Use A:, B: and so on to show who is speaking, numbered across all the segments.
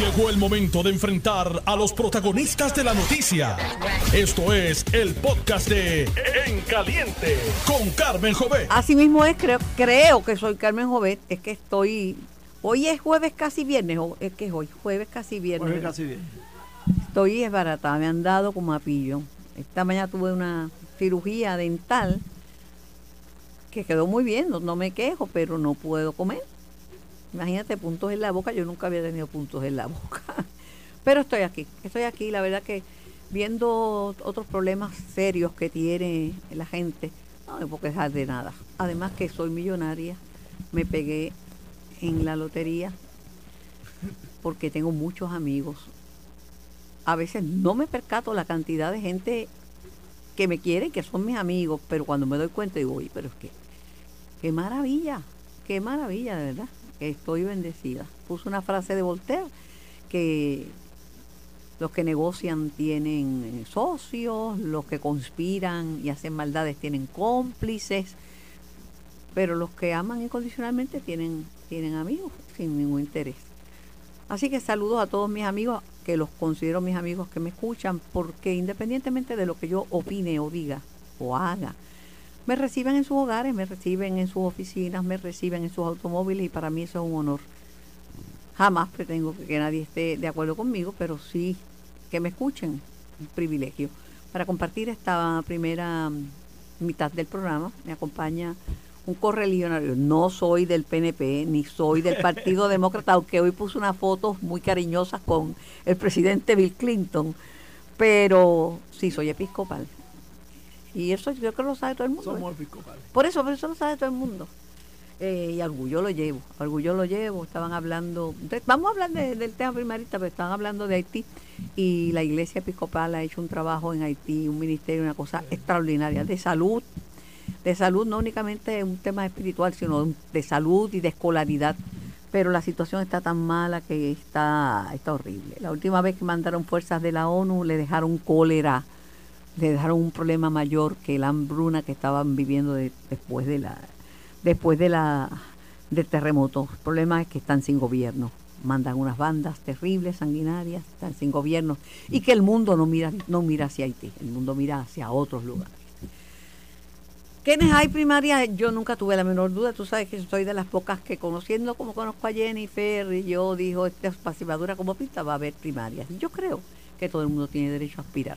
A: Llegó el momento de enfrentar a los protagonistas de la noticia. Esto es el podcast de En Caliente con Carmen Jovet.
B: Así mismo es, creo, creo que soy Carmen Jovet, es que estoy, hoy es jueves casi viernes, o es que es hoy, jueves casi viernes.
C: Jueves casi bien.
B: Estoy esbaratada, me han dado como a pillo. Esta mañana tuve una cirugía dental que quedó muy bien, no, no me quejo, pero no puedo comer. Imagínate puntos en la boca, yo nunca había tenido puntos en la boca. Pero estoy aquí, estoy aquí, la verdad que viendo otros problemas serios que tiene la gente, no me puedo quejar de nada. Además que soy millonaria, me pegué en la lotería porque tengo muchos amigos. A veces no me percato la cantidad de gente que me quiere, que son mis amigos, pero cuando me doy cuenta digo, oye, pero es que, qué maravilla, qué maravilla, de verdad, estoy bendecida. Puso una frase de Voltaire que los que negocian tienen eh, socios, los que conspiran y hacen maldades tienen cómplices, pero los que aman incondicionalmente tienen, tienen amigos sin ningún interés. Así que saludos a todos mis amigos, que los considero mis amigos que me escuchan, porque independientemente de lo que yo opine o diga o haga, me reciben en sus hogares, me reciben en sus oficinas, me reciben en sus automóviles y para mí eso es un honor. Jamás pretendo que nadie esté de acuerdo conmigo, pero sí que me escuchen, un privilegio. Para compartir esta primera mm, mitad del programa, me acompaña un correligionario. No soy del PNP, ni soy del Partido Demócrata, aunque hoy puso unas fotos muy cariñosas con el presidente Bill Clinton, pero sí soy episcopal. Y eso yo creo que lo sabe todo el mundo.
C: Somos
B: ¿eh?
C: episcopales.
B: Por eso, por eso lo sabe todo el mundo. Eh, y orgullo lo llevo, orgullo lo llevo. Estaban hablando, de- vamos a hablar de- del tema primarista, pero estaban hablando de Haití y la iglesia episcopal ha hecho un trabajo en Haití, un ministerio, una cosa extraordinaria de salud, de salud no únicamente un tema espiritual, sino de salud y de escolaridad. Pero la situación está tan mala que está, está horrible. La última vez que mandaron fuerzas de la ONU le dejaron cólera, le dejaron un problema mayor que la hambruna que estaban viviendo de- después de la después de la del terremoto. El problema es que están sin gobierno. Mandan unas bandas terribles, sanguinarias, están sin gobierno y que el mundo no mira no mira hacia Haití, el mundo mira hacia otros lugares. ¿Quiénes hay primaria? Yo nunca tuve la menor duda. Tú sabes que soy de las pocas que conociendo como conozco a Jennifer y yo dijo, esta pasivadura como pinta va a haber primarias. Yo creo que todo el mundo tiene derecho a aspirar.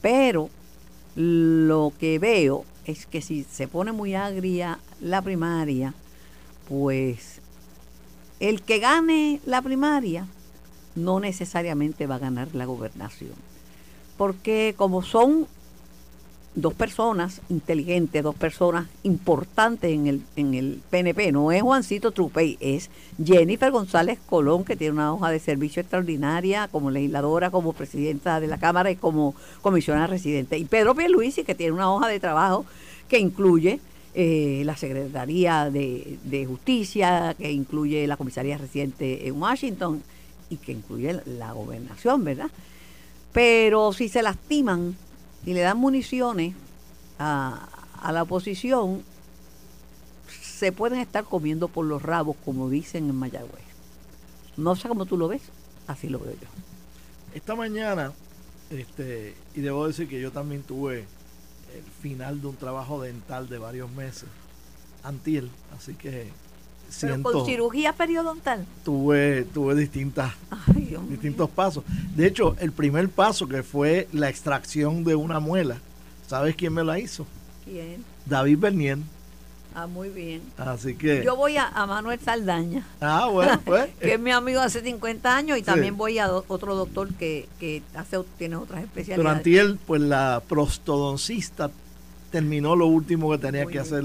B: Pero lo que veo es que si se pone muy agria la primaria, pues el que gane la primaria no necesariamente va a ganar la gobernación. Porque como son dos personas inteligentes, dos personas importantes en el, en el PNP. No es Juancito Trupey, es Jennifer González Colón, que tiene una hoja de servicio extraordinaria como legisladora, como presidenta de la Cámara y como comisionada residente. Y Pedro Pierluisi, que tiene una hoja de trabajo que incluye eh, la Secretaría de, de Justicia, que incluye la comisaría residente en Washington y que incluye la, gobernación, ¿verdad? Pero si se lastiman y le dan municiones a, a la oposición, se pueden estar comiendo por los rabos, como dicen en Mayagüez. No sé cómo tú lo ves, así lo veo yo.
C: Esta mañana, este, y debo decir que yo también tuve el final de un trabajo dental de varios meses, antiel, así que
B: Pero con cirugía periodontal.
C: tuve, tuve distintas,
B: Ay,
C: distintos pasos. De hecho, el primer paso que fue la extracción de una muela, ¿sabes quién me la hizo?
B: ¿Quién?
C: David Bernier.
B: Ah, muy bien.
C: Así que,
B: Yo voy a, a Manuel Saldaña,
C: ah, bueno, pues,
B: que es mi amigo hace 50 años, y
C: Sí.
B: también voy a do- otro doctor que, que hace, tiene otras especialidades.
C: Antiel, pues la prostodoncista terminó lo último que tenía
B: Muy
C: que
B: bien.
C: hacer,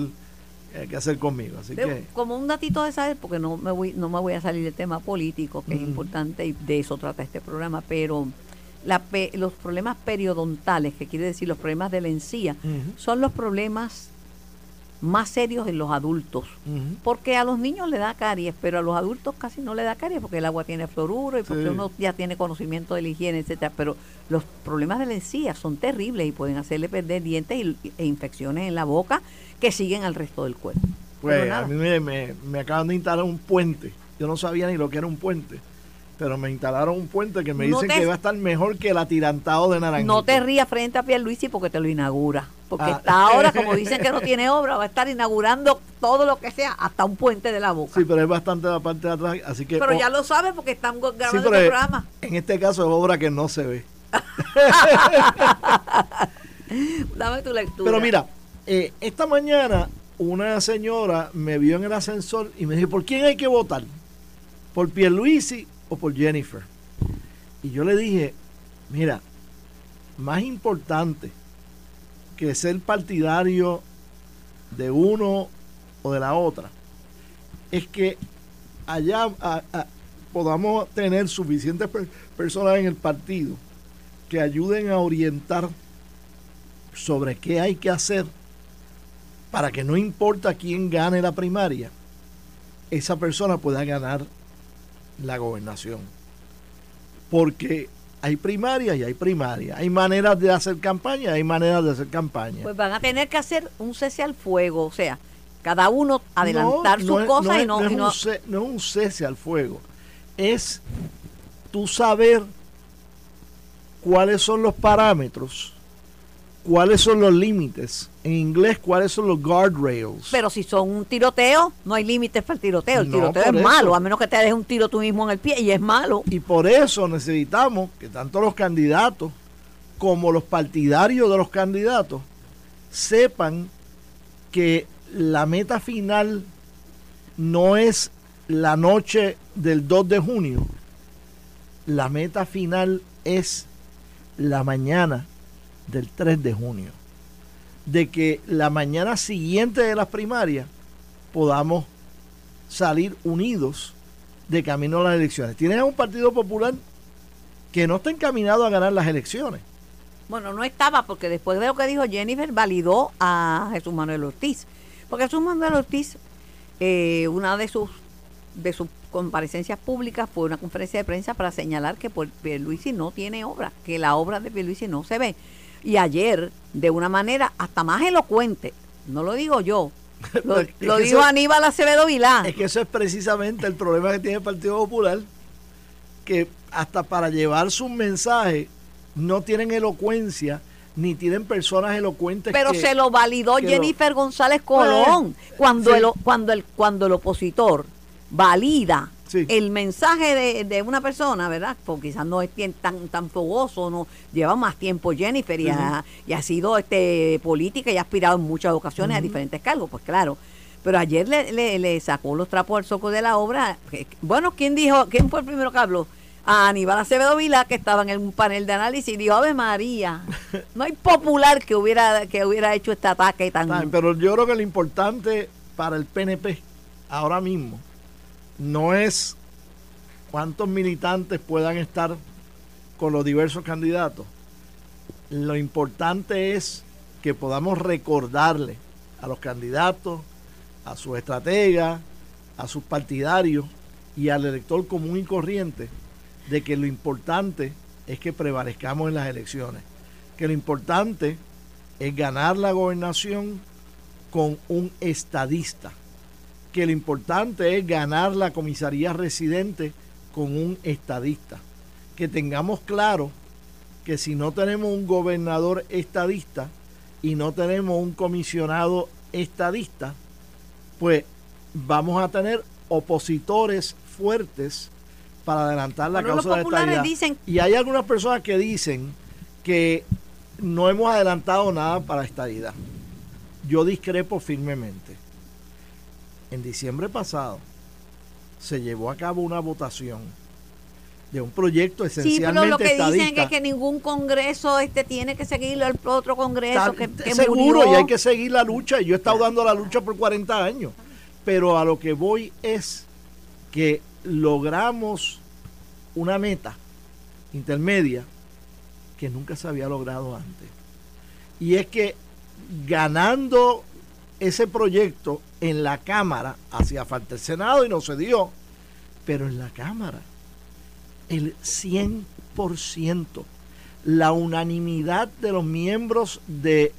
C: que hacer conmigo. Así que,
B: como un datito de saber, porque no me voy, no me voy a salir del tema político, que es importante y de eso trata este programa, pero la los problemas periodontales, que quiere decir los problemas de la encía, son los problemas más serios en los adultos. Porque a los niños le da caries, pero a los adultos casi no le da caries porque el agua tiene fluoruro y porque
C: Sí.
B: uno ya tiene conocimiento de la higiene, etcétera. Pero los problemas de la encía son terribles y pueden hacerle perder dientes y- e infecciones en la boca que siguen al resto del cuerpo.
C: Pues a mí me, me- me acaban de instalar un puente. Yo no sabía ni lo que era un puente. pero me instalaron un puente que me
B: No
C: dicen
B: te-
C: que va a estar mejor que el atirantado de Naranjito.
B: No te rías frente a Pierluisi porque te lo inaugura. Porque
C: Ah.
B: está ahora, como dicen que no tiene obra, va a estar inaugurando todo lo que sea, hasta un puente de la boca.
C: Sí, pero es bastante la parte de atrás, así que...
B: pero
C: oh,
B: ya lo sabes porque están grabando
C: sí,
B: este programa.
C: en este caso es obra que no se ve.
B: Dame tu lectura.
C: Pero mira, eh, esta mañana una señora me vio en el ascensor y me dijo, ¿por quién hay que votar? ¿Por Pierluisi o por Jennifer? Y yo le dije, mira, más importante que ser partidario de uno o de la otra, es que allá podamos tener suficientes per- personas en el partido que ayuden a orientar sobre qué hay que hacer para que no importa quién gane la primaria, esa persona pueda ganar la gobernación. Porque hay primaria y hay primaria. Hay maneras de hacer campaña, hay maneras de hacer campaña.
B: Pues van a tener que hacer un cese al fuego, o sea, cada uno adelantar
C: No,
B: sus
C: es-
B: cosas y no,
C: es
B: no-
C: un no es un cese al fuego. Es tú saber cuáles son los parámetros, cuáles son los límites. En inglés, cuáles son los guardrails.
B: Pero si son un tiroteo, no hay límites para el tiroteo. El
C: No,
B: tiroteo es
C: eso.
B: malo, a menos que te dejes un tiro tú mismo en el pie y es malo.
C: Y por eso necesitamos que tanto los candidatos como los partidarios de los candidatos sepan que la meta final no es la noche del 2 de junio. La meta final es la mañana del 3 de junio. De que la mañana siguiente de las primarias podamos salir unidos de camino a las elecciones. Tienes a un Partido Popular que no está encaminado a ganar las elecciones.
B: Bueno, no estaba porque después de lo que dijo Jennifer validó a Jesús Manuel Ortiz. Porque Jesús Manuel Ortiz, eh, una de sus de sus comparecencias públicas fue una conferencia de prensa para señalar que Pierluisi no tiene obra, que la obra de Pierluisi no se ve. Y ayer, de una manera hasta más elocuente, no lo digo yo, lo,
C: eso-
B: dijo Aníbal Acevedo Vilá.
C: Es que eso es precisamente el problema que tiene el Partido Popular, que hasta para llevar sus mensajes no tienen elocuencia ni tienen personas elocuentes.
B: Pero
C: que-
B: se lo validó
C: lo-
B: Jennifer González Colón cuando,
C: sí.
B: el, cuando, el, cuando el opositor valida
C: Sí.
B: el mensaje de, de una persona, ¿verdad? Porque quizás no es tan, tan fogoso, no lleva más tiempo Jennifer y, ha, y ha sido este política y ha aspirado en muchas ocasiones a diferentes cargos, pues claro. Pero ayer le, le, le sacó los trapos al soco de la obra. Bueno, ¿quién dijo, quién fue el primero que habló? A Aníbal Acevedo Vila, que estaba en un panel de análisis, y dijo, Ave María, no hay popular que hubiera, que hubiera hecho este ataque tan...
C: Pero yo creo que lo importante para el PNP ahora mismo no es cuántos militantes puedan estar con los diversos candidatos. Lo importante es que podamos recordarle a los candidatos, a sus estrategas, a sus partidarios y al elector común y corriente de que lo importante es que prevalezcamos en las elecciones, que lo importante es ganar la gobernación con un estadista, que lo importante es ganar la comisaría residente con un estadista, que tengamos claro que si no tenemos un gobernador estadista y no tenemos un comisionado estadista, pues vamos a tener opositores fuertes para adelantar la
B: Bueno,
C: causa de estadidad.
B: dicen-
C: Y hay algunas personas que dicen que no hemos adelantado nada para estadidad. Yo discrepo firmemente. En diciembre pasado se llevó a cabo una votación de un proyecto
B: Sí,
C: esencialmente
B: pero lo que dicen
C: estadista.
B: es que ningún congreso este tiene que seguirlo al otro congreso
C: Está-
B: que, que
C: seguro
B: murió.
C: y hay que seguir la lucha. y Yo he estado dando la lucha por 40 años. Pero a lo que voy es que logramos una meta intermedia que nunca se había logrado antes. Y es que ganando ese proyecto en la Cámara, hacía falta el Senado y no se dio, pero en la Cámara, el 100%, la unanimidad de los miembros del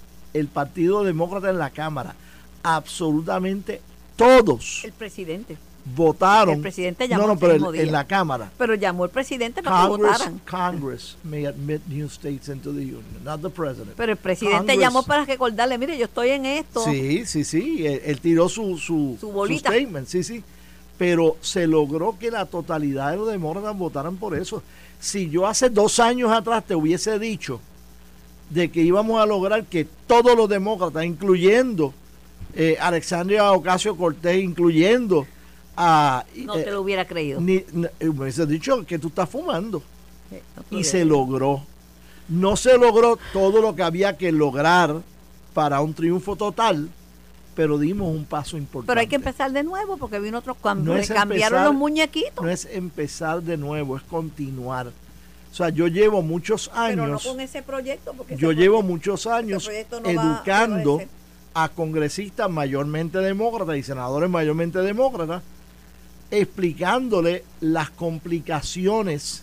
C: Partido Demócrata en la Cámara, absolutamente todos,
B: El presidente.
C: Votaron.
B: El presidente llamó
C: no, no, pero en, la Cámara.
B: Pero llamó el presidente para que
C: Congress,
B: votaran.
C: Congress may admit new states into the union, not the president.
B: Pero el presidente
C: Congress-
B: llamó para recordarle, mire, yo estoy en esto.
C: Sí, sí, sí. Él, él tiró su, su,
B: Su bolita.
C: statement, sí, sí. Pero se logró que la totalidad de los demócratas votaran por eso. Si yo hace dos años atrás te hubiese dicho de que íbamos a lograr que todos los demócratas, incluyendo eh, Alexandria Ocasio Cortés, incluyendo a.
B: No
C: eh,
B: te lo hubiera creído.
C: ni- ni- me hubiese dicho que tú estás fumando.
B: Sí, no
C: Y se logró. No se logró todo lo que había que lograr para un triunfo total, pero dimos un paso importante.
B: Pero hay que empezar de nuevo porque vino otro cambio.
C: No
B: le
C: es
B: cambiaron
C: empezar-
B: los muñequitos.
C: No es empezar de nuevo, es continuar. O sea, yo llevo muchos
B: pero no
C: años,
B: con ese proyecto. Porque
C: yo llevo
B: proyecto-
C: muchos años
B: no a
C: educando a congresistas mayormente demócratas y senadores mayormente demócratas, explicándole las complicaciones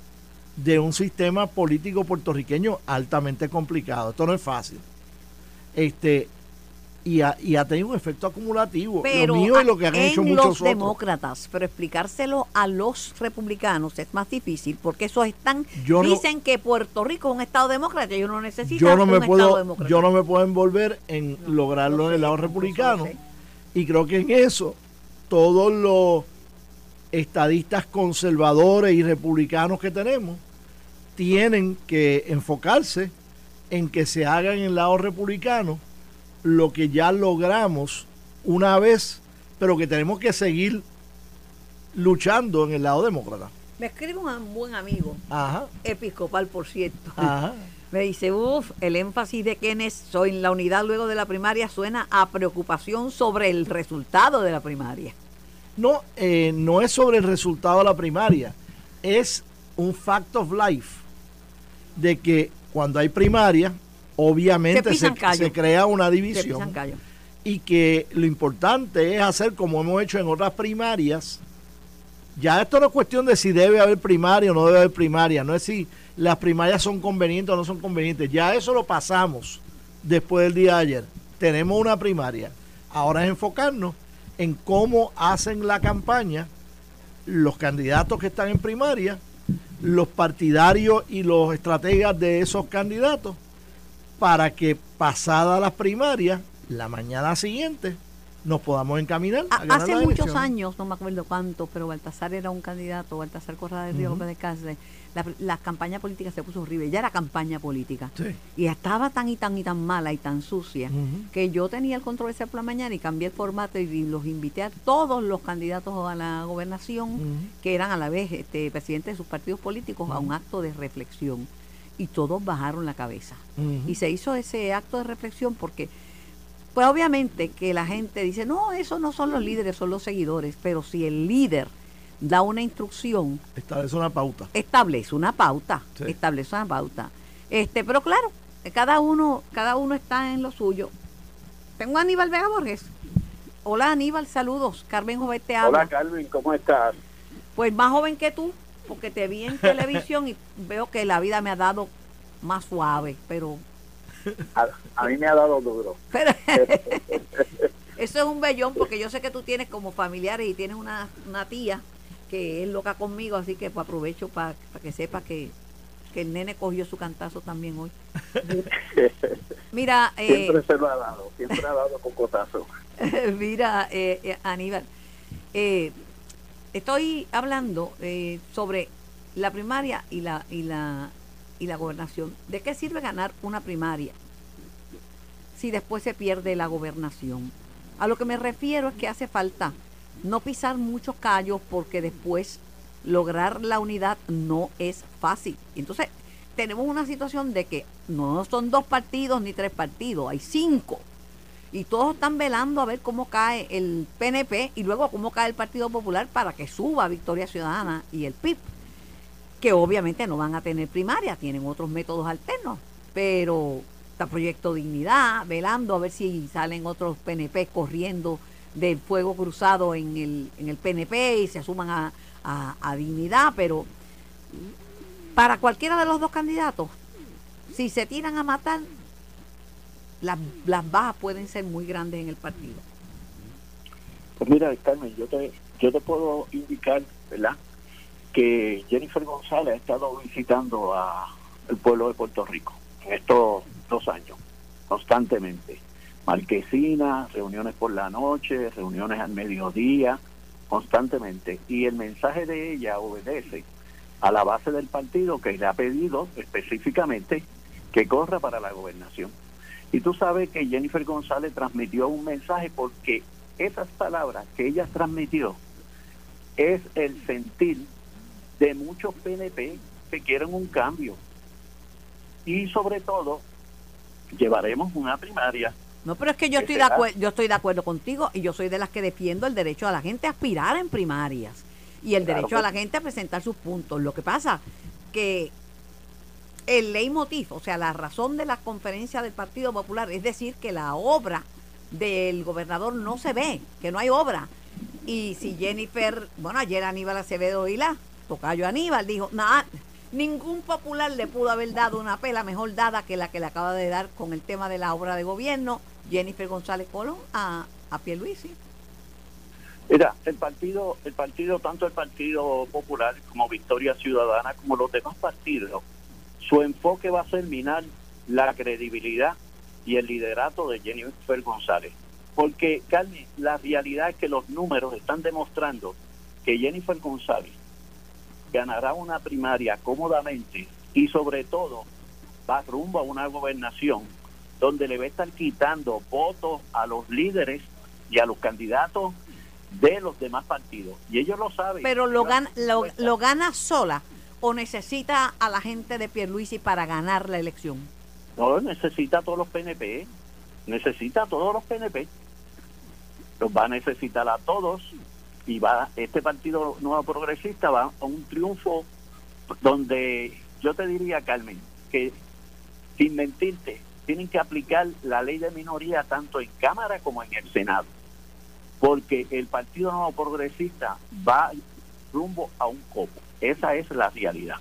C: de un sistema político puertorriqueño altamente complicado. Esto no es fácil. Este y ha, y ha tenido un efecto acumulativo.
B: Pero
C: lo mío y lo que han
B: en
C: hecho
B: los
C: muchos otros.
B: demócratas, pero explicárselo a los republicanos es más difícil porque esos están
C: Yo no-
B: dicen que Puerto Rico es un estado demócrata y uno necesita
C: yo no
B: un
C: me
B: estado
C: puedo
B: demócrata.
C: yo no me puedo envolver en lograrlo
B: lo
C: en el lado republicano
B: sé.
C: y creo que en eso todos los estadistas conservadores y republicanos que tenemos tienen que enfocarse en que se haga en el lado republicano lo que ya logramos una vez, pero que tenemos que seguir luchando en el lado demócrata.
B: Me escribe un buen amigo,
C: Ajá,
B: episcopal por cierto.
C: ajá.
B: Me dice, uff, el énfasis de soy en la unidad luego de la primaria suena a preocupación sobre el resultado de la primaria.
C: No, eh, no es sobre el resultado de la primaria, es un fact of life de que cuando hay primaria, obviamente se, se crea una división y que lo importante es hacer como hemos hecho en otras primarias. Ya esto no es cuestión de si debe haber primaria o no debe haber primaria, no es si las primarias son convenientes o no son convenientes. Ya eso lo pasamos después del día de ayer. Tenemos una primaria. Ahora es enfocarnos en cómo hacen la campaña los candidatos que están en primaria, los partidarios y los estrategas de esos candidatos, para que pasadas las primarias, la mañana siguiente, nos podamos encaminar a
B: Ha-
C: ganar
B: Hace
C: la
B: muchos años, no me acuerdo cuántos, pero Baltasar era un candidato, Baltasar Corrada del Río
C: Ujú.
B: López de Cáceres. La, la campaña política se puso horrible, ya era campaña política.
C: Sí.
B: Y estaba tan y tan y tan mala y tan sucia que yo tenía el control ese por la mañana y cambié el formato y los invité a todos los candidatos a la gobernación, que eran a la vez este, presidentes de sus partidos políticos, a un acto de reflexión. Y todos bajaron la cabeza. Y se hizo ese acto de reflexión porque, pues obviamente que la gente dice, no, esos no son los líderes, son los seguidores, pero si el líder da una instrucción,
C: Establece una pauta.
B: establece una pauta,
C: Sí.
B: establece una pauta. Este, pero claro, cada uno, cada uno está en lo suyo. Tengo a Aníbal Vega Borges. Hola Aníbal, saludos. Carmen Jovet te habla.
D: Hola Carmen, ¿cómo estás?
B: Pues más joven que tú, porque te vi en televisión y veo que la vida me ha dado más suave, pero
D: A, a mí me ha dado duro.
B: Pero eso es un bellón porque yo sé que tú tienes como familiares y tienes una, una tía que es loca conmigo, así que pues, aprovecho para que sepa que, que el nene cogió su cantazo también hoy. Mira, eh,
D: Siempre se lo ha dado, siempre ha dado con cotazo.
B: mira, eh, eh, Aníbal, eh, estoy hablando eh, sobre la primaria y la, y la y la gobernación. ¿De qué sirve ganar una primaria si después se pierde la gobernación? A lo que me refiero es que hace falta no pisar muchos callos porque después lograr la unidad no es fácil. Entonces, tenemos una situación de que no son dos partidos ni tres partidos, hay cinco. Y todos están velando a ver cómo cae el PNP y luego cómo cae el Partido Popular para que suba Victoria Ciudadana y el PIB que obviamente no van a tener primaria, tienen otros métodos alternos, pero está Proyecto Dignidad, velando a ver si salen otros PNP corriendo del fuego cruzado en el, en el PNP y se suman a, a- a Dignidad, pero para cualquiera de los dos candidatos, si se tiran a matar, las, las bajas pueden ser muy grandes en el partido.
D: Pues mira, Carmen, yo te, yo te puedo indicar, ¿verdad? Que Jennifer González ha estado visitando a el pueblo de Puerto Rico en estos dos años, constantemente. Marquesina, reuniones por la noche, reuniones al mediodía, constantemente. Y el mensaje de ella obedece a la base del partido que le ha pedido específicamente que corra para la gobernación. Y tú sabes que Jennifer González transmitió un mensaje porque esas palabras que ella transmitió es el sentir de muchos PNP que quieren un cambio. Y sobre todo, llevaremos una primaria.
B: No, pero es que yo estoy de acuerdo, yo estoy de acuerdo contigo y yo soy de las que defiendo el derecho a la gente a aspirar en primarias y el derecho a la gente a presentar sus puntos. Lo que pasa que el leitmotiv, o sea, la razón de la conferencia del Partido Popular es decir que la obra del gobernador no se ve, que no hay obra. Y si Jennifer, bueno, ayer Aníbal Acevedo y la tocayo Aníbal dijo, nada, ningún popular le pudo haber dado una pela mejor dada que la que le acaba de dar con el tema de la obra de gobierno Jennifer González Colón a, a Pierluisi.
D: Mira, el partido, el partido, tanto el Partido Popular como Victoria Ciudadana, como los demás partidos, su enfoque va a ser minar la credibilidad y el liderato de Jennifer González. Porque, Carmen, la realidad es que los números están demostrando que Jennifer González ganará una primaria cómodamente y sobre todo va rumbo a una gobernación donde le va a estar quitando votos a los líderes y a los candidatos de los demás partidos. Y ellos lo saben.
B: Pero lo gana, lo, lo gana sola o necesita a la gente de Pierluisi para ganar la elección?
D: No, necesita a todos los PNP. Necesita a todos los PNP. Los va a necesitar a todos y va este partido nuevo progresista va a un triunfo donde yo te diría Carmen que sin mentirte tienen que aplicar la ley de minoría tanto en cámara como en el senado porque el partido nuevo progresista va rumbo a un copo. Esa es la realidad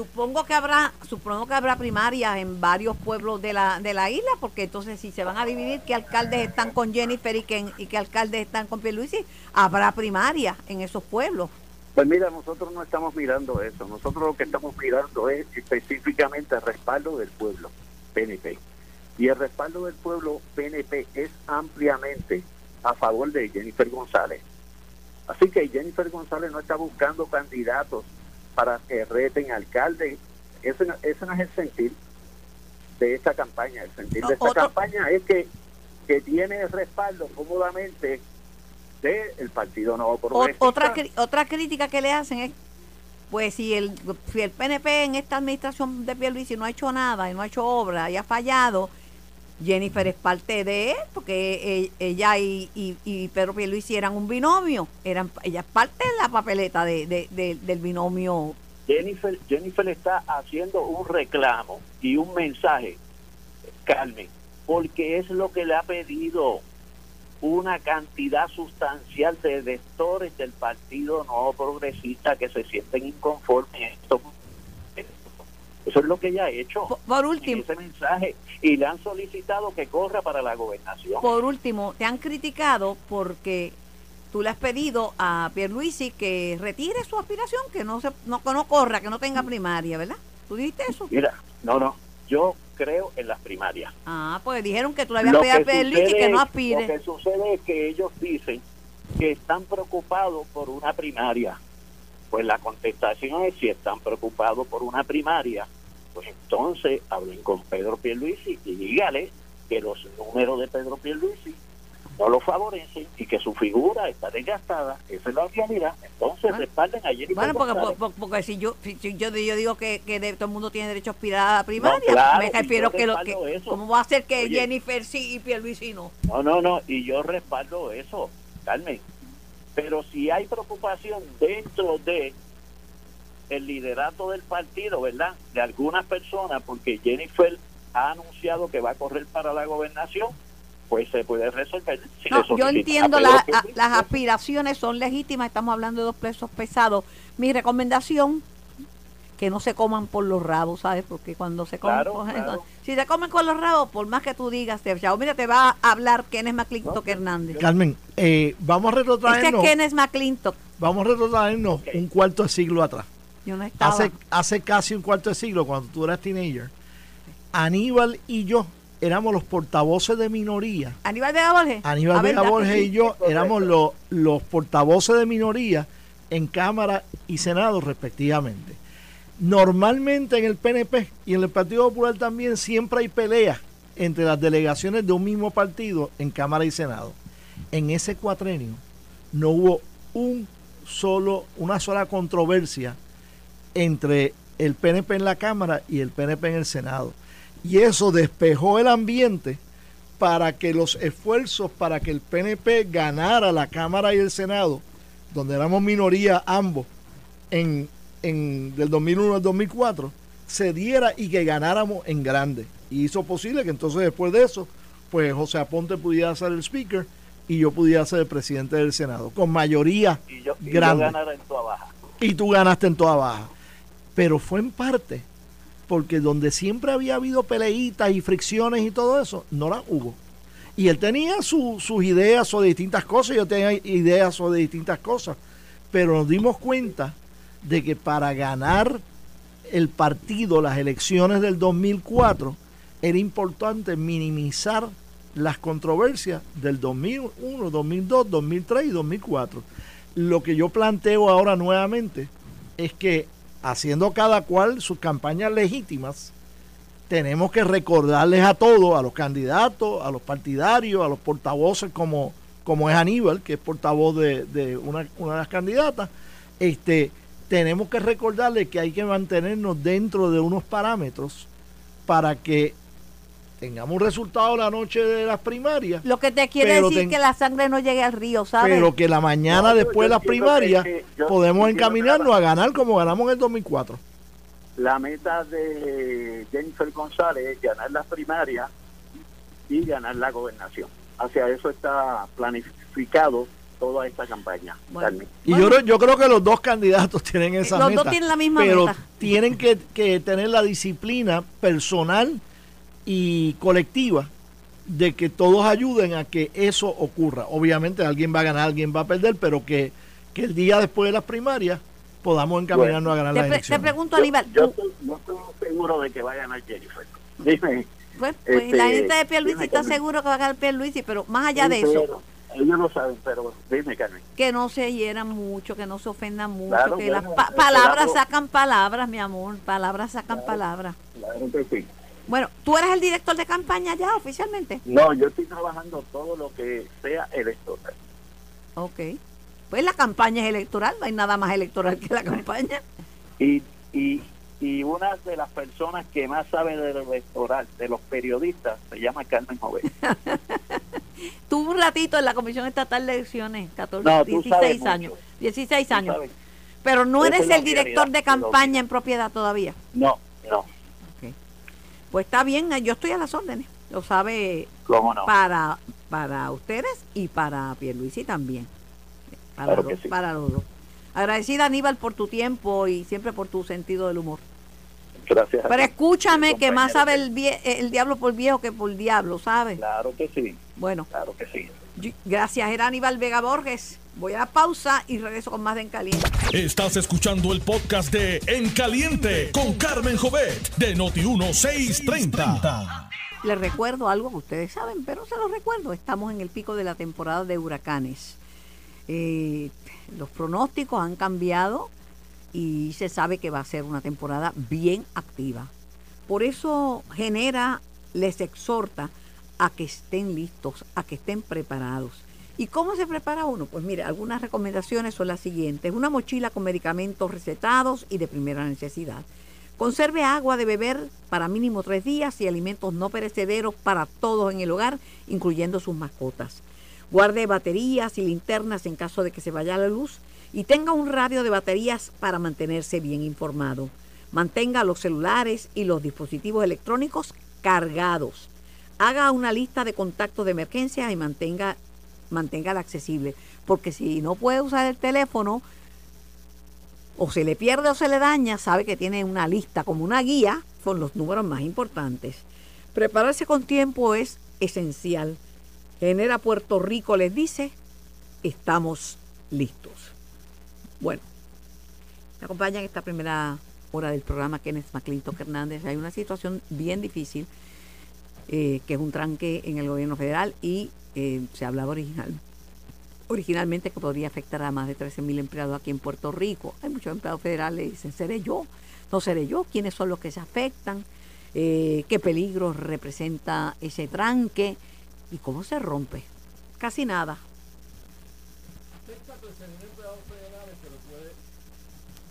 B: Supongo que habrá, supongo que habrá primarias en varios pueblos de la, de la isla, porque entonces si se van a dividir qué alcaldes están con Jennifer y qué, y qué alcaldes están con Pierluisi, habrá primarias en esos pueblos.
D: Pues mira, nosotros no estamos mirando eso, nosotros lo que estamos mirando es específicamente el respaldo del pueblo, PNP. Y el respaldo del pueblo PNP es ampliamente a favor de Jennifer González. Así que Jennifer González no está buscando candidatos para que reten alcalde. Ese, ese no es el sentir de esta campaña. El sentir de esta campaña es que, que tiene respaldo cómodamente del Partido Nuevo Progresista.
B: Otra, otra crítica que le hacen es, pues si el, si el PNP en esta administración de Pierluisi no ha hecho nada y no ha hecho obra y ha fallado, Jennifer es parte de él, porque ella y, y, y Pedro Pierluisi eran un binomio, eran ella es parte de la papeleta de, de, del binomio.
D: Jennifer, Jennifer está haciendo un reclamo y un mensaje, Carmen, porque es lo que le ha pedido una cantidad sustancial de electores del Partido Nuevo Progresista que se sienten inconformes en estos eso es lo que ella ha hecho.
B: Por, último.
D: ese mensaje. Y le han solicitado que corra para la gobernación.
B: Por último, te han criticado porque tú le has pedido a Pierluisi que retire su aspiración, que no, se, no, no corra, que no tenga primaria, ¿verdad? ¿Tú dijiste eso?
D: Mira, no, no. Yo creo en las primarias.
B: Ah, pues dijeron que tú le habías pedido a Pierluisi que no aspire.
D: Lo que sucede es que ellos dicen que están preocupados por una primaria pues la contestación es si están preocupados por una primaria, pues entonces hablen con Pedro Pierluisi y dígale que los números de Pedro Pierluisi no lo favorecen y que su figura está desgastada, esa es la realidad, entonces respalden a Jennifer
B: Bueno, porque, porque, si, yo, si yo, yo digo que, que todo el mundo tiene derecho a aspirar a la primaria, me refiero que, lo, que ¿cómo va a ser que Jennifer sí y Pierluisi no?
D: No, no, no, y yo respaldo eso, Carmen, pero si hay preocupación dentro de el liderato del partido, ¿verdad? De algunas personas, porque Jennifer ha anunciado que va a correr para la gobernación, pues se puede resolver.
B: yo entiendo las aspiraciones son legítimas, estamos hablando de dos pesos pesados. Mi recomendación, que no se coman por los rabos, ¿sabes? Porque cuando se comen,
D: Claro,
B: si se comen con los rabos, por más que tú digas, te, chao, mira, te va a hablar Kenneth McClintock Hernández.
C: Carmen, eh, vamos a
B: Este es
C: retrotraernos,
B: Kenneth McClintock.
C: vamos a retrotraernos un cuarto de siglo atrás.
B: Yo no estaba.
C: Hace, hace casi un cuarto de siglo, cuando tú eras teenager, Aníbal y yo éramos los portavoces de minoría.
B: Aníbal Vega Borges.
C: Aníbal
B: Ah,
C: Vega
B: ¿verdad que
C: Borges
B: sí?
C: y yo éramos los, los portavoces de minoría en Cámara y Senado respectivamente. Normalmente en el PNP y en el Partido Popular también siempre hay peleas entre las delegaciones de un mismo partido en Cámara y Senado. En ese cuatrenio no hubo un solo, una sola controversia entre el PNP en la Cámara y el PNP en el Senado. Y eso despejó el ambiente para que los esfuerzos para que el PNP ganara la Cámara y el Senado, donde éramos minoría ambos, en, en del 2001 al 2004, se diera y que ganáramos en grande. Y hizo posible que entonces después de eso, pues José Aponte pudiera ser el speaker y yo pudiera ser el presidente del Senado, con mayoría
D: Y yo, y yo
C: grande
D: ganara en toda baja.
C: y tú ganaste en toda baja. Pero fue en parte porque donde siempre había habido peleitas y fricciones y todo eso, no las hubo. Y él tenía su- sus ideas sobre distintas cosas, yo tenía ideas sobre distintas cosas, pero nos dimos cuenta de que para ganar el partido, las elecciones del 2004, era importante minimizar las controversias del 2001, 2002, 2003 y 2004. Lo que yo planteo ahora nuevamente es que haciendo cada cual sus campañas legítimas, tenemos que recordarles a todos, a los candidatos, a los partidarios, a los portavoces como, como es Aníbal, que es portavoz de, de una, una de las candidatas, este, tenemos que recordarles que hay que mantenernos dentro de unos parámetros para que tengamos un resultado la noche de las primarias,
B: Lo que te quiere
C: Pero
B: decir
C: ten-
B: que la sangre no llegue al río, ¿sabes?
C: pero que la mañana
D: No,
C: después de las primarias
D: que- que yo
C: podemos encaminarnos
D: la-
C: a ganar como ganamos en el 2004.
D: La meta de Jennifer González es ganar las primarias y ganar la gobernación. Hacia eso está planificado toda esta campaña.
B: Bueno.
C: Y
B: Bueno.
C: yo, creo- yo creo que los dos candidatos tienen esa
B: Los
C: meta.
B: dos tienen la misma
C: pero
B: meta.
C: tienen que, que tener la disciplina personal y colectiva de que todos ayuden a que eso ocurra. Obviamente alguien va a ganar, alguien va a perder, pero que, que el día después de las primarias podamos encaminarnos a ganar las
B: pre- te pregunto,
D: Yo,
B: Aníbal,
D: yo estoy- no estoy seguro de que va a ganar Jennifer. Dime.
B: pues, pues,
D: este,
B: la gente de Pierluisi está
D: Carmen.
B: seguro que va a ganar Pierluisi, pero más allá de
D: Pero
B: eso,
D: Ellos lo saben, pero dime, Carmen.
B: que no se hieran mucho, que no se ofendan mucho,
D: Claro,
B: que
D: bueno,
B: las pa-
D: esperamos-
B: palabras sacan palabras, mi amor, palabras sacan palabras.
D: Claro que sí.
B: Bueno, ¿tú eres el director de campaña ya oficialmente?
D: No, yo estoy trabajando todo lo que sea electoral.
B: Ok. Pues la campaña es electoral, no hay nada más electoral que la campaña.
D: Y, y, y una de las personas que más sabe del electoral, de los periodistas, se llama Carmen Joven.
B: Tuve un ratito en la Comisión Estatal de Elecciones, 14,
D: No, tú
B: 16
D: sabes mucho.
B: años. 16
D: Tú
B: años. Pero no
D: Esa
B: eres el director de campaña en propiedad todavía.
D: No, no,
B: Pues está bien, yo estoy a las órdenes. Lo sabe
D: cómo no.
B: para para ustedes y para Pierluisi también. Para,
D: Claro
B: los,
D: que sí.
B: para los dos. Agradecida Aníbal por tu tiempo y siempre por tu sentido del humor.
D: Gracias.
B: Pero escúchame que más sabe el, vie- el diablo por viejo que por diablo, ¿sabes?
D: Claro que sí,
B: Bueno,
D: claro que sí.
B: gracias era Aníbal Vega Borges. Voy a la pausa y regreso con más de En Caliente.
A: Estás escuchando el podcast de En Caliente con Carmen Jovet de Noti1630.
B: Les recuerdo algo que ustedes saben, pero se los recuerdo. Estamos en el pico de la temporada de huracanes. Eh, los pronósticos han cambiado y se sabe que va a ser una temporada bien activa. Por eso genera, les exhorta a que estén listos, a que estén preparados. ¿Y cómo se prepara uno? Pues mire, algunas recomendaciones son las siguientes. Una mochila con medicamentos recetados y de primera necesidad. Conserve agua de beber para mínimo tres días y alimentos no perecederos para todos en el hogar, incluyendo sus mascotas. Guarde baterías y linternas en caso de que se vaya la luz y tenga un radio de baterías para mantenerse bien informado. Mantenga los celulares y los dispositivos electrónicos cargados. Haga una lista de contactos de emergencia y mantenga manténgala accesible, porque si no puede usar el teléfono, o se le pierde o se le daña, sabe que tiene una lista como una guía con los números más importantes. Prepararse con tiempo es esencial. Genera Puerto Rico les dice, estamos listos. Bueno, me acompaña en esta primera hora del programa Kenneth McClintock Hernández. Hay una situación bien difícil, eh, que es un tranque en el gobierno federal y eh, se hablaba original, originalmente que podría afectar a más de 13 mil empleados aquí en Puerto Rico. Hay muchos empleados federales que dicen, ¿seré yo? ¿No seré yo? ¿Quiénes son los que se afectan? Eh, ¿Qué peligro representa ese tranque? ¿Y cómo se rompe? Casi nada.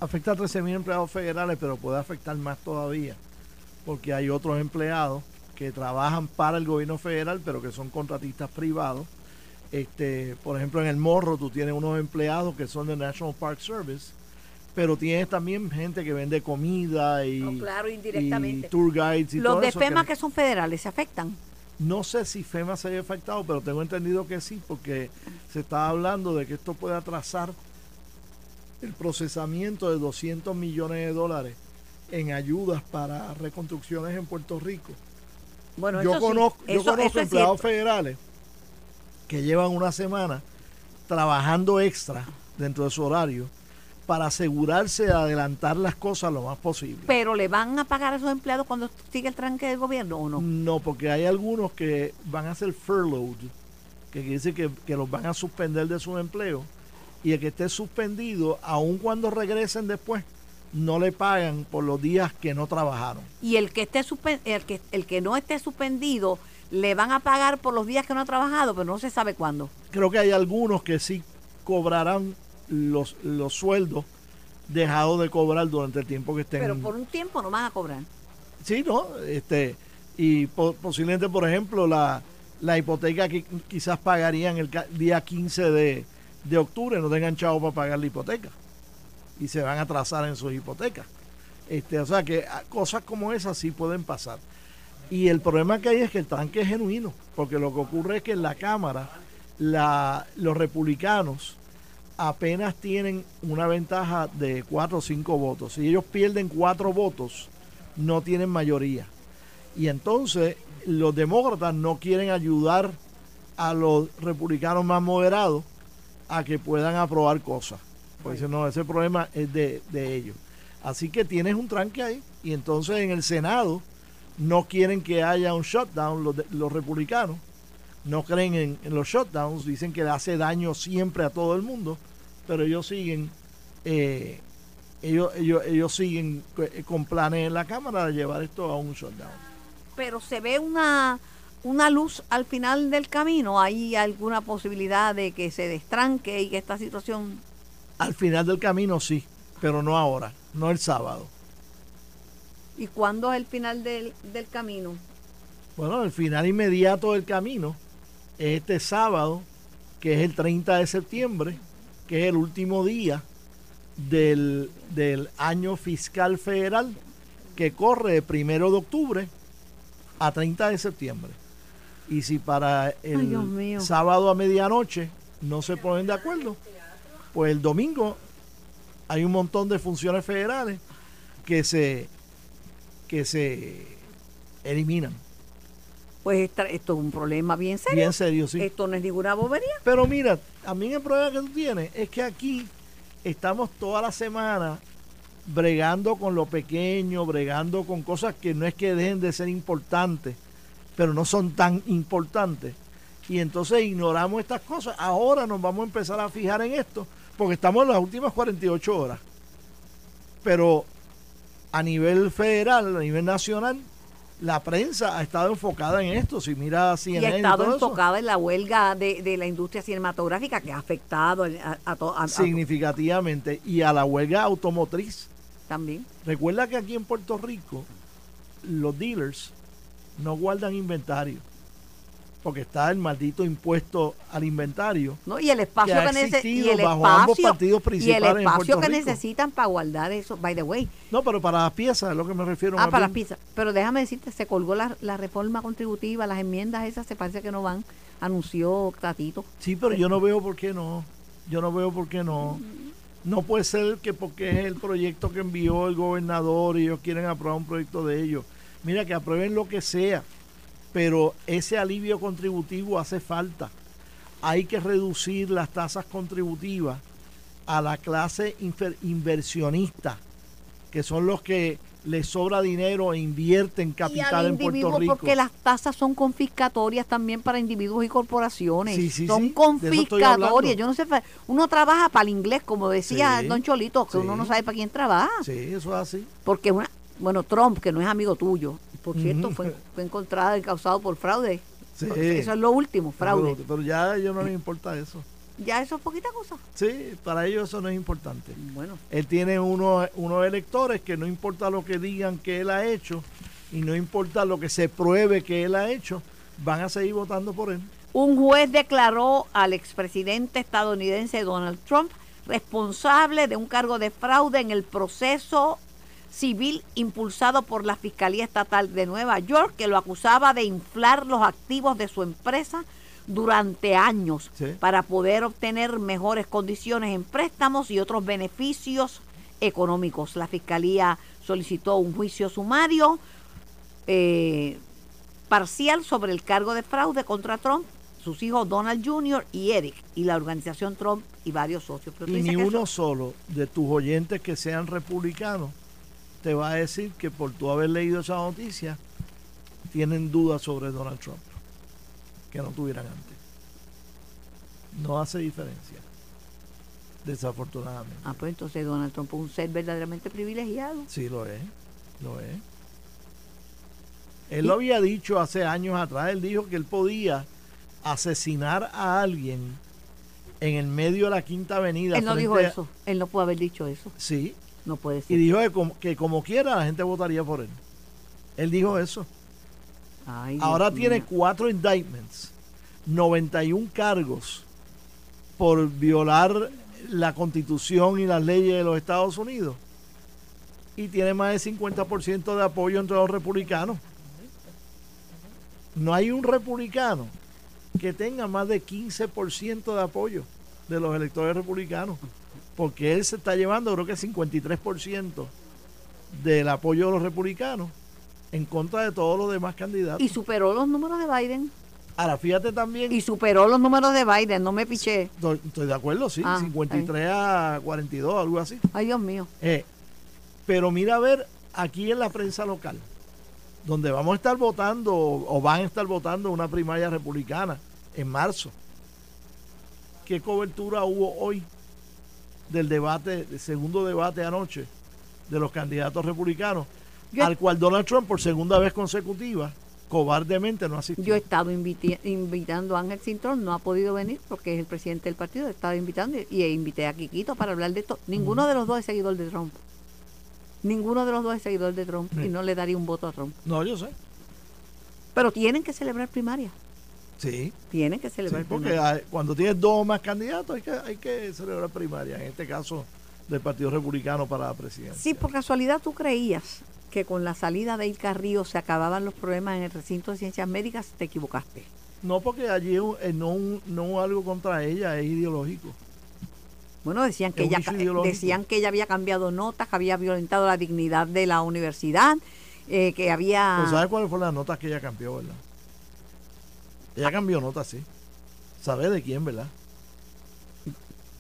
C: Afecta a 13.000 empleados federales, pero puede afectar más todavía, porque hay otros empleados que trabajan para el gobierno federal, pero que son contratistas privados. Este, por ejemplo, en el Morro tú tienes unos empleados que son de National Park Service, pero tienes también gente que vende comida y,
B: No, claro, indirectamente.
C: y tour guides y
B: Los
C: todo
B: de
C: eso
B: FEMA
C: que-
B: que son federales, ¿se afectan?
C: no sé si FEMA se haya afectado, pero tengo entendido que sí, porque se está hablando de que esto puede atrasar el procesamiento de 200 millones de dólares en ayudas para reconstrucciones en Puerto Rico.
B: Bueno,
C: yo
B: sí,
C: conozco, yo conozco empleados federales que llevan una semana trabajando extra dentro de su horario para asegurarse de adelantar las cosas lo más posible.
B: Pero le van a pagar a esos empleados cuando sigue el tranque del gobierno o no?
C: No, porque hay algunos que van a hacer furloughed, que quiere decir que, que los van a suspender de su empleo y el que esté suspendido, aun cuando regresen después, no le pagan por los días que no trabajaron.
B: Y el que esté el que el que no esté suspendido le van a pagar por los días que no ha trabajado, pero no se sabe cuándo.
C: Creo que hay algunos que sí cobrarán los, los sueldos dejados de cobrar durante el tiempo que estén.
B: Pero por un tiempo no van a cobrar.
C: Sí, ¿no? Este, y po- posiblemente, por ejemplo, la, la hipoteca que quizás pagarían el día 15 de, de octubre, no tengan chavo para pagar la hipoteca. Y se van a atrasar en sus hipotecas. Este, o sea que ah, cosas como esas sí pueden pasar. Y el problema que hay es que el tranque es genuino, porque lo que ocurre es que en la Cámara la, los republicanos apenas tienen una ventaja de cuatro o cinco votos. Si ellos pierden cuatro votos, no tienen mayoría. Y entonces los demócratas no quieren ayudar a los republicanos más moderados a que puedan aprobar cosas. Dicen, no, ese problema es de, de ellos. Así que tienes un tranque ahí. Y entonces en el Senado no quieren que haya un shutdown los, de- los republicanos. No creen en, en los shutdowns. Dicen que le hace daño siempre a todo el mundo. Pero ellos siguen eh, ellos, ellos, ellos siguen eh, con planes en la Cámara de llevar esto a un shutdown.
B: Pero se ve una una luz al final del camino. ¿Hay alguna posibilidad de que se destranque y que esta situación
C: Al final del camino sí, pero no ahora, no el sábado.
B: ¿Y cuándo es el final del, del camino?
C: Bueno, el final inmediato del camino es este sábado, que es el 30 de septiembre, que es el último día del, del año fiscal federal que corre de primero de octubre a 30 de septiembre. Y si para el sábado a medianoche no se ponen de acuerdo, pues el domingo hay un montón de funciones federales que se que se eliminan.
B: Pues esta- esto es un problema bien serio.
C: Bien serio, sí.
B: Esto no es ninguna bobería.
C: Pero mira, a mí el problema que tú tienes es que aquí estamos toda la semana bregando con lo pequeño, bregando con cosas que no es que dejen de ser importantes, pero no son tan importantes. Y entonces ignoramos estas cosas. Ahora nos vamos a empezar a fijar en esto, porque estamos en las últimas 48 horas. Pero a nivel federal, a nivel nacional, la prensa ha estado enfocada en esto. Si mira
B: Y
C: CNN
B: ha
C: y
B: estado
C: todo eso.
B: enfocada en la huelga de, de la industria cinematográfica que ha afectado a, a to- a- a-
C: significativamente y a la huelga automotriz.
B: también.
C: Recuerda que aquí en Puerto Rico los dealers no guardan inventario porque está el maldito impuesto al inventario.
B: ¿no? Y el espacio
C: que
B: que, y el
C: bajo ambos
B: espacio, y el
C: en
B: que
C: Rico.
B: necesitan para guardar eso, by the way.
C: No, pero para las piezas es lo que me refiero.
B: Ah, para las
C: bien.
B: pizzas. Pero déjame decirte, se colgó la, la reforma contributiva, las enmiendas esas se parece que no van, anunció Tatito.
C: Sí, pero yo no veo por qué no. Yo no veo por qué no. No puede ser que porque es el proyecto que envió el gobernador y ellos quieren aprobar un proyecto de ellos. Mira, que aprueben lo que sea, pero ese alivio contributivo hace falta. Hay que reducir las tasas contributivas a la clase inversionista, que son los que les sobra dinero e invierten
B: y
C: capital
B: al
C: en Puerto Rico.
B: porque las tasas son confiscatorias también para individuos y corporaciones.
C: Sí, sí,
B: son
C: sí,
B: confiscatorias. Yo no sé, uno trabaja para el inglés, como decía Don Cholito, que uno no sabe para quién trabaja.
C: Sí, eso es así.
B: Porque una, bueno, Trump, que no es amigo tuyo, por cierto, fue, fue encontrado y causado por fraude.
C: Sí.
B: Eso es lo último, fraude.
C: Pero, pero ya a ellos no les importa eso.
B: Ya eso es poquita cosa.
C: Sí, para ellos eso no es importante.
B: Bueno,
C: Él tiene unos, unos electores que no importa lo que digan que él ha hecho y no importa lo que se pruebe que él ha hecho, van a seguir votando por él.
B: un juez declaró al expresidente estadounidense Donald Trump responsable de un cargo de fraude en el proceso civil impulsado por la Fiscalía Estatal de Nueva York, que lo acusaba de inflar los activos de su empresa durante años
C: Sí.
B: para poder obtener mejores condiciones en préstamos y otros beneficios económicos. La Fiscalía solicitó un juicio sumario eh, parcial sobre el cargo de fraude contra Trump, sus hijos Donald Jr. y Eric, y la organización Trump y varios socios. Pero
C: Y ni uno solo de tus oyentes que sean republicanos te va a decir que por tú haber leído esa noticia tienen dudas sobre Donald Trump que no tuvieran antes. No hace diferencia, desafortunadamente.
B: Ah, pues entonces Donald Trump es un ser verdaderamente privilegiado.
C: Sí, lo es, lo es. Él lo había dicho hace años atrás, él dijo que él podía asesinar a alguien en el medio de la Quinta Avenida.
B: Él no dijo
C: a-
B: eso. Él no pudo haber dicho eso.
C: Sí,
B: No puede
C: y dijo que como, que como quiera la gente votaría por él. Él dijo eso.
B: Ay,
C: Ahora tiene cuatro indictments, 91 cargos por violar la constitución y las leyes de los Estados Unidos. Y tiene más del 50% de apoyo entre los republicanos. No hay un republicano que tenga más de 15% de apoyo de los electores republicanos. Porque él se está llevando, creo que 53% del apoyo de los republicanos en contra de todos los demás candidatos.
B: Y superó los números de Biden.
C: Ahora, fíjate también,
B: Y superó los números de Biden. No me piché.
C: estoy, estoy de acuerdo, sí,
B: Ah,
C: 53 a 42, algo así.
B: Ay, Dios mío.
C: Eh, pero mira a ver aquí en la prensa local, donde vamos a estar votando o van a estar votando una primaria republicana en marzo. ¿Qué cobertura hubo hoy del debate, del segundo debate anoche de los candidatos republicanos,
B: Yo-
C: al cual Donald Trump por segunda vez consecutiva cobardemente no asistió?
B: Yo he estado invitando a Ángel Cintrón, no ha podido venir porque es el presidente del partido, he estado invitando y, y invité a Quiquito para hablar de esto. Ninguno de los dos es seguidor de Trump. Ninguno de los dos es seguidor de Trump y no le daría un voto a Trump.
C: No, yo sé.
B: Pero tienen que celebrar primaria.
C: Sí,
B: Tienen que
C: sí,
B: celebrar
C: porque
B: primaria.
C: hay- cuando tienes dos o más candidatos hay que, hay que celebrar primaria, en este caso del Partido Republicano para la presidencia.
B: Sí, por casualidad tú creías que con la salida de Ilka Río se acababan los problemas en el recinto de ciencias médicas, te equivocaste.
C: No, porque allí eh, no, no algo contra ella, es ideológico.
B: Bueno, decían que ella decían que ella había cambiado notas, que había violentado la dignidad de la universidad, eh, que había
C: Pero ¿sabes cuáles fueron las notas que ella cambió, verdad? Ella cambió notas, sí. ¿Sabes de quién, verdad?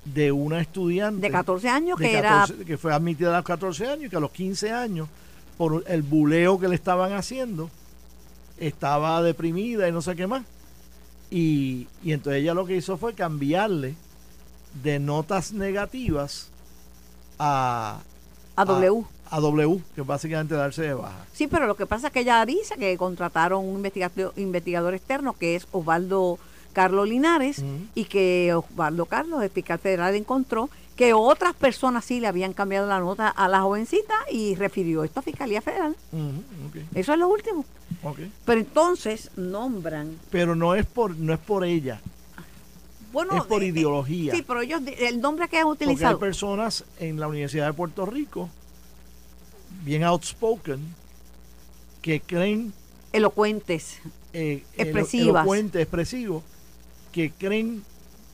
C: De una estudiante.
B: de 14 años
C: de
B: que era
C: 14 que fue admitida a los 14 años y que a los 15 años, por el buleo que le estaban haciendo, estaba deprimida y no sé qué más. Y, y entonces ella lo que hizo fue cambiarle de notas negativas a,
B: a W.
C: a, W, que básicamente darse de baja.
B: Sí, pero lo que pasa es que ella dice que contrataron un investigador, investigador externo que es Osvaldo Carlos Linares y que Osvaldo Carlos, el fiscal federal, encontró que otras personas sí le habían cambiado la nota a la jovencita y refirió esto a Fiscalía Federal. Eso es lo último. Pero entonces nombran,
C: Pero no es por no es por ella,
B: bueno,
C: es por
B: eh, eh,
C: ideología.
B: Sí, pero ellos, el nombre que han
C: Porque hay
B: utilizado,
C: personas en la Universidad de Puerto Rico, bien outspoken, que creen
B: elocuentes,
C: eh,
B: Expresivas.
C: elocuente, expresivo, que creen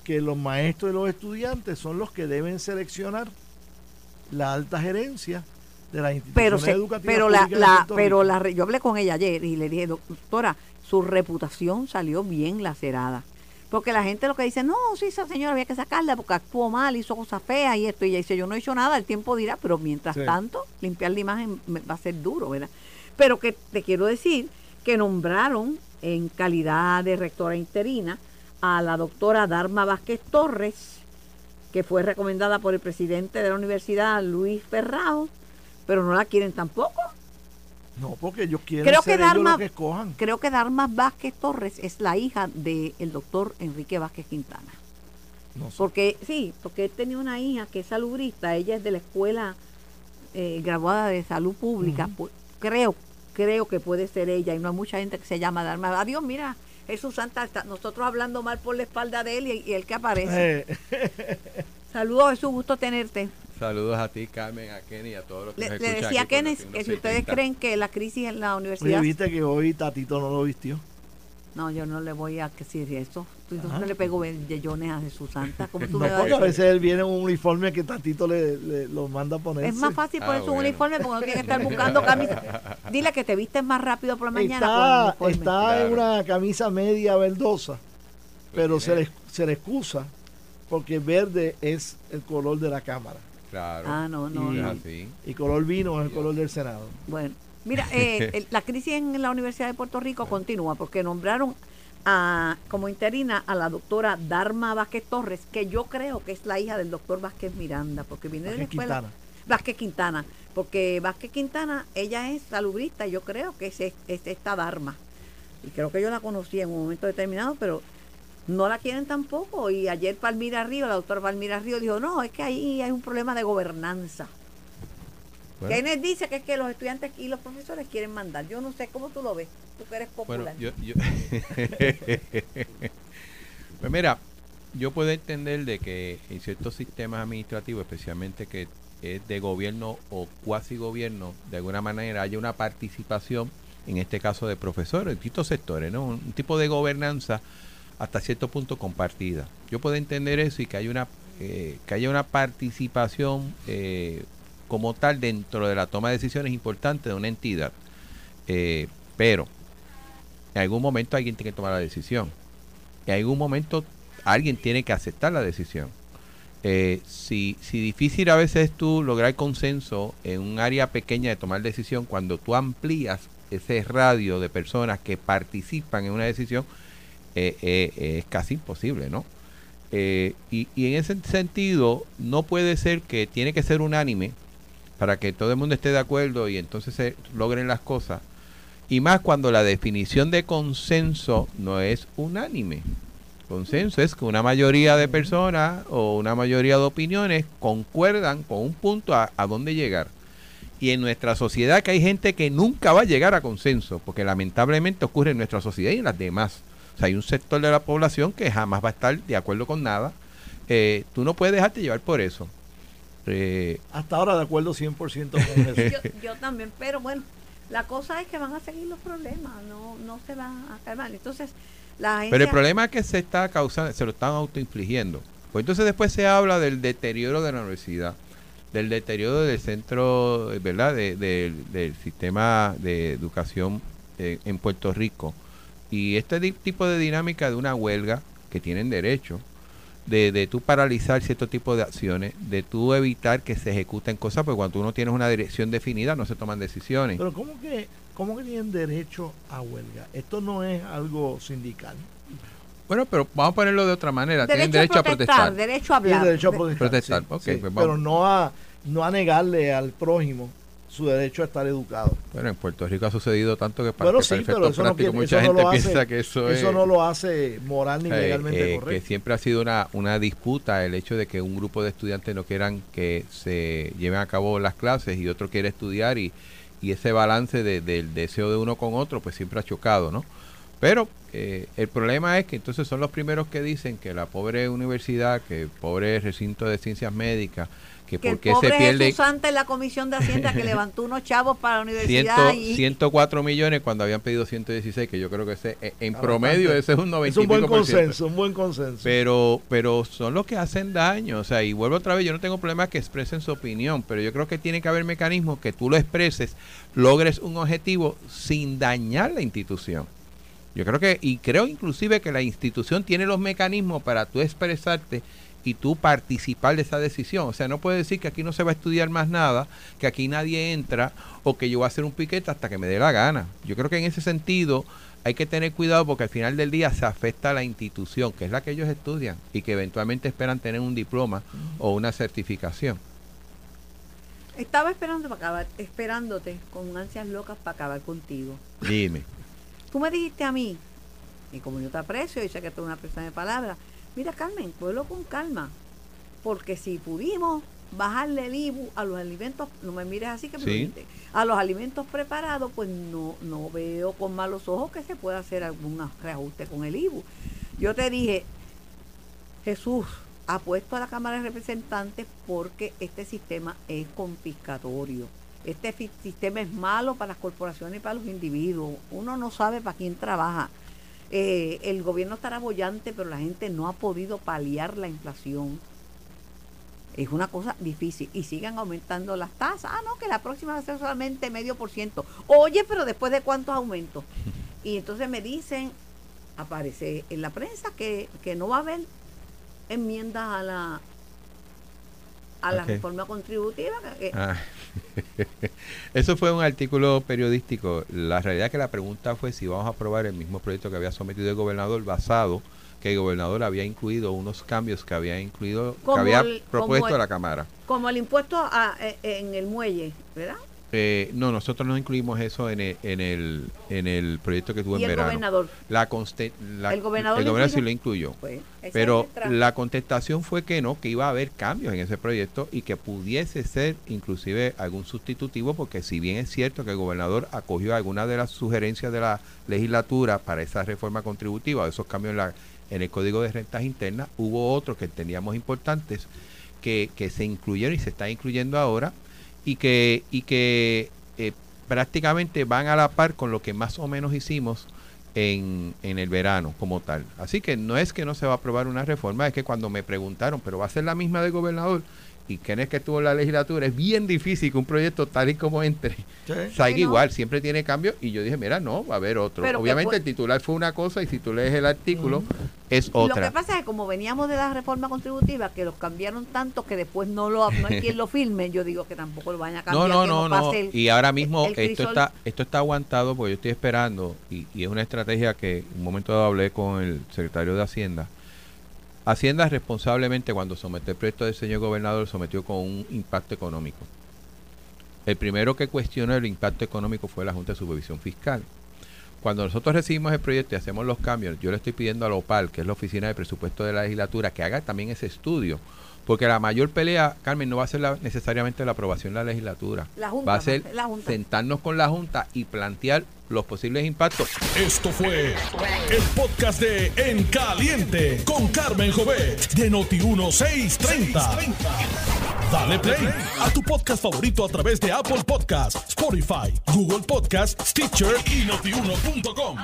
C: que los maestros y los estudiantes son los que deben seleccionar la alta gerencia de las
B: pero
C: instituciones
B: se-
C: educativas
B: pero la, la pero la yo hablé con ella ayer y le dije doctora su reputación salió bien lacerada porque la gente lo que dice no sí esa señora había que sacarla porque actuó mal hizo cosas feas y esto y ella dice yo no he hecho nada el tiempo dirá pero mientras
C: Sí.
B: tanto limpiar la imagen va a ser duro verdad pero que te quiero decir que nombraron en calidad de rectora interina a la doctora Darma Vázquez Torres que fue recomendada por el presidente de la universidad Luis Ferrao pero no la quieren tampoco.
C: No, porque ellos quieren
B: Creo que
C: ser ellos
B: Darma-
C: los que escojan.
B: Creo que Darma Vázquez Torres es la hija del doctor Enrique Vázquez Quintana.
C: No sé.
B: Porque, sí, porque él tenía una hija que es salubrista, ella es de la escuela eh, graduada de salud pública. Pu- creo, creo que puede ser ella y no hay mucha gente que se llama Darma. Adiós, mira, Jesús Santa, está- nosotros hablando mal por la espalda de él y, y él que aparece.
C: Eh,
B: Saludos, Jesús, gusto tenerte.
E: Saludos a ti, Carmen, a Kenny y a todos los que
B: Le,
E: nos
B: le decía a
E: Noti
B: que si
E: 1630.
B: ustedes creen que la crisis en la
C: oye,
B: universidad
C: viste que hoy Tatito no lo vistió.
B: No, yo no le voy a decir eso. Tú
C: Ajá.
B: no le pego bellones a Jesús Santa. ¿Cómo tú
C: No,
B: me vas a
C: porque a
B: decir?
C: veces él viene en un uniforme que Tatito le, le- lo manda a poner.
B: Es más fácil
E: Ah,
B: ponerse un
E: bueno.
B: uniforme porque no tiene que estar buscando camisa. Dile que te vistes más rápido por la mañana
C: Está,
B: con
C: en una camisa media verdosa, pero se le, se le excusa porque verde es el color de la Cámara
E: Claro.
B: Ah, no, no,
C: Y-
B: no.
C: color vino es el color del Senado.
B: Bueno, mira, eh, la crisis en la Universidad de Puerto Rico continúa porque nombraron a, como interina a la doctora Darma Vázquez Torres, que yo creo que es la hija del doctor Vázquez Miranda, porque viene de la
C: Vázquez
B: escuela.
C: Quintana.
B: Vázquez Quintana, porque Vázquez Quintana, ella es salubrista, yo creo que es, es esta Dharma. Y creo que yo la conocí en un momento determinado, pero no la quieren tampoco. Y ayer Palmira Río, la doctora Palmira Río dijo, no, es que ahí hay un problema de gobernanza.
E: Bueno,
B: Kenneth dice que es que los estudiantes y los profesores quieren mandar. Yo no sé cómo tú lo ves, tú que eres
E: bueno,
B: popular.
E: yo, yo- pues mira, yo puedo entender de que en ciertos sistemas administrativos, especialmente que es de gobierno o cuasi gobierno, de alguna manera haya una participación, en este caso de profesores, en distintos sectores, ¿no? Un tipo de gobernanza hasta cierto punto compartida. Yo puedo entender eso y que haya una, eh, que haya una participación eh, como tal dentro de la toma de decisiones importantes de una entidad. Eh, pero en algún momento alguien tiene que tomar la decisión. En algún momento alguien tiene que aceptar la decisión. Si, si difícil a veces es tú lograr consenso en un área pequeña de tomar decisión, cuando tú amplías ese radio de personas que participan en una decisión, eh, eh, es casi imposible, ¿no? Eh, y, y en ese sentido, no puede ser que tiene que ser unánime para que todo el mundo esté de acuerdo y entonces se logren las cosas. Y más cuando la definición de consenso no es unánime. Consenso es que una mayoría de personas o una mayoría de opiniones concuerdan con un punto a, a dónde llegar. Y en nuestra sociedad que hay gente que nunca va a llegar a consenso, porque lamentablemente ocurre en nuestra sociedad y en las demás. O sea, hay un sector de la población que jamás va a estar de acuerdo con nada. Eh, tú no puedes dejarte llevar por eso. Eh,
C: Hasta ahora de acuerdo 100% con eso.
B: yo, yo también, pero bueno, la cosa es que van a seguir los problemas, no, no se van a calmar. Entonces, la agencia...
E: Pero el problema es que se está causando, se lo están autoinfligiendo. Pues entonces después se habla del deterioro de la universidad, del deterioro del centro, ¿verdad? De- del- del sistema de educación eh, en Puerto Rico. Y este tipo de dinámica de una huelga que tienen derecho, de, de tú paralizar cierto tipo de acciones, de tú evitar que se ejecuten cosas, porque cuando tú no tienes una dirección definida no se toman decisiones.
C: Pero ¿cómo que, ¿cómo que tienen derecho a huelga? Esto no es algo sindical.
E: Bueno, pero vamos a ponerlo de otra manera. tienen
B: derecho,
E: derecho
B: a protestar, derecho a
C: Tienen
B: hablar.
C: derecho a protestar.
E: protestar,
C: sí,
E: ok,
C: sí,
E: pues
C: pero no a, no a negarle al prójimo su derecho a estar educado.
E: Bueno, en Puerto Rico ha sucedido tanto que para,
C: Bueno,
E: que
C: sí, pero eso no,
E: mucha
C: eso lo
E: piensa
C: hace,
E: que eso,
C: eso
E: es
C: no lo hace moral ni
E: eh,
C: legalmente
E: eh, que
C: correcto.
E: siempre ha sido una, una disputa el hecho de que un grupo de estudiantes no quieran que se lleven a cabo las clases y otro quiere estudiar y, y ese balance de- del deseo de uno con otro pues siempre ha chocado, ¿no? Pero eh, el problema es que entonces son los primeros que dicen que la pobre universidad, que el pobre recinto de ciencias médicas, que,
B: Que el
E: por qué
B: pobre
E: se pierde
B: Jesús antes la Comisión de Hacienda que levantó unos chavos para la universidad
E: ciento-
B: y
E: 104 millones cuando habían pedido 116, que yo creo que ese, eh, en
C: Ah,
E: promedio
C: bastante.
E: ese es un 90
C: Es un buen consenso, un buen consenso.
E: Pero, pero son los que hacen daño. O sea, y vuelvo otra vez, yo no tengo problema que expresen su opinión, pero yo creo que tiene que haber mecanismos que tú lo expreses, logres un objetivo sin dañar la institución. Yo creo que, y creo inclusive que la institución tiene los mecanismos para tú expresarte y tú participar de esa decisión. O sea, no puedes decir que aquí no se va a estudiar más nada, que aquí nadie entra o que yo voy a hacer un piquete hasta que me dé la gana. Yo creo que en ese sentido hay que tener cuidado porque al final del día se afecta a la institución, que es la que ellos estudian y que eventualmente esperan tener un diploma o una certificación.
B: estaba esperando para acabar, esperándote con ansias locas para acabar contigo.
E: Dime.
B: Tú me dijiste a mí, y como yo te aprecio y sé que tú eres una persona de palabra, mira Carmen, pueblo con calma, porque si pudimos bajarle el IBU a los alimentos, no me mires así que me
E: Sí.
B: a los alimentos preparados, pues no, no veo con malos ojos que se pueda hacer algún reajuste con el IBU. Yo te dije, Jesús, apuesto a la Cámara de Representantes porque este sistema es confiscatorio. Este sistema es malo para las corporaciones y para los individuos. Uno no sabe para quién trabaja. Eh, el gobierno estará bollante, pero la gente no ha podido paliar la inflación. Es una cosa difícil. Y sigan aumentando las tasas. Ah, no, que la próxima va a ser solamente medio por ciento. Oye, pero después de cuántos aumentos. Y entonces me dicen, aparece en la prensa que, que no va a haber enmiendas a la a la reforma contributiva. que-
E: Ah. Eso fue un artículo periodístico. La realidad es que la pregunta fue si vamos a aprobar el mismo proyecto que había sometido el gobernador basado que el gobernador había incluido unos cambios que había incluido que había
B: el-
E: propuesto
B: el-
E: a la cámara.
B: Como el impuesto a- e- en el muelle, ¿verdad?
E: Eh, no, nosotros no incluimos eso en el, en el, en el proyecto que tuvo en
B: el
E: verano.
B: gobernador.
E: La conste- la-
B: ¿El gobernador
E: el gobernador sí lo incluyó.
B: Pues,
E: Pero la contestación fue que no, que iba a haber cambios en ese proyecto y que pudiese ser inclusive algún sustitutivo, porque si bien es cierto que el gobernador acogió algunas de las sugerencias de la legislatura para esa reforma contributiva, esos cambios en, la- en el Código de Rentas Internas, hubo otros que teníamos importantes que, que se incluyeron y se están incluyendo ahora y que, y que eh, prácticamente van a la par con lo que más o menos hicimos en, en el verano como tal. Así que no es que no se va a aprobar una reforma, es que cuando me preguntaron, pero va a ser la misma del gobernador y quién es que estuvo en la legislatura, es bien difícil que un proyecto tal y como entre
C: Sí.
E: salga
B: Sí, ¿no?
E: igual, siempre tiene cambios y yo dije, mira, no, va a haber otro.
B: Pero
E: Obviamente el titular fue una cosa y si tú lees el artículo es
B: Lo
E: otra.
B: que pasa es que como veníamos de la reforma contributiva, que los cambiaron tanto que después no lo no hay quien lo filme, yo digo que tampoco lo vayan a
E: No,
B: cambiar.
E: no,
B: que
E: no, no.
B: pase el-
E: Y ahora mismo
B: el
E: esto está esto está aguantado porque yo estoy esperando y, y es una estrategia que en un momento dado hablé con el secretario de Hacienda. Hacienda responsablemente cuando sometió el proyecto del señor gobernador sometió con un impacto económico. El primero que cuestionó el impacto económico fue la Junta de Supervisión Fiscal. Cuando nosotros recibimos el proyecto y hacemos los cambios, yo le estoy pidiendo a la OPAL, que es la Oficina de Presupuesto de la Legislatura, que haga también ese estudio. Porque la mayor pelea, Carmen, no va a ser la- necesariamente la aprobación de la legislatura.
B: La Junta,
E: va a ser
B: la Junta.
E: sentarnos con la Junta y plantear los posibles impactos.
A: Esto fue el podcast de En Caliente con Carmen Jovet de Noti1630. Dale play a tu podcast favorito a través de Apple Podcasts, Spotify, Google Podcasts, Stitcher y notiuno.com.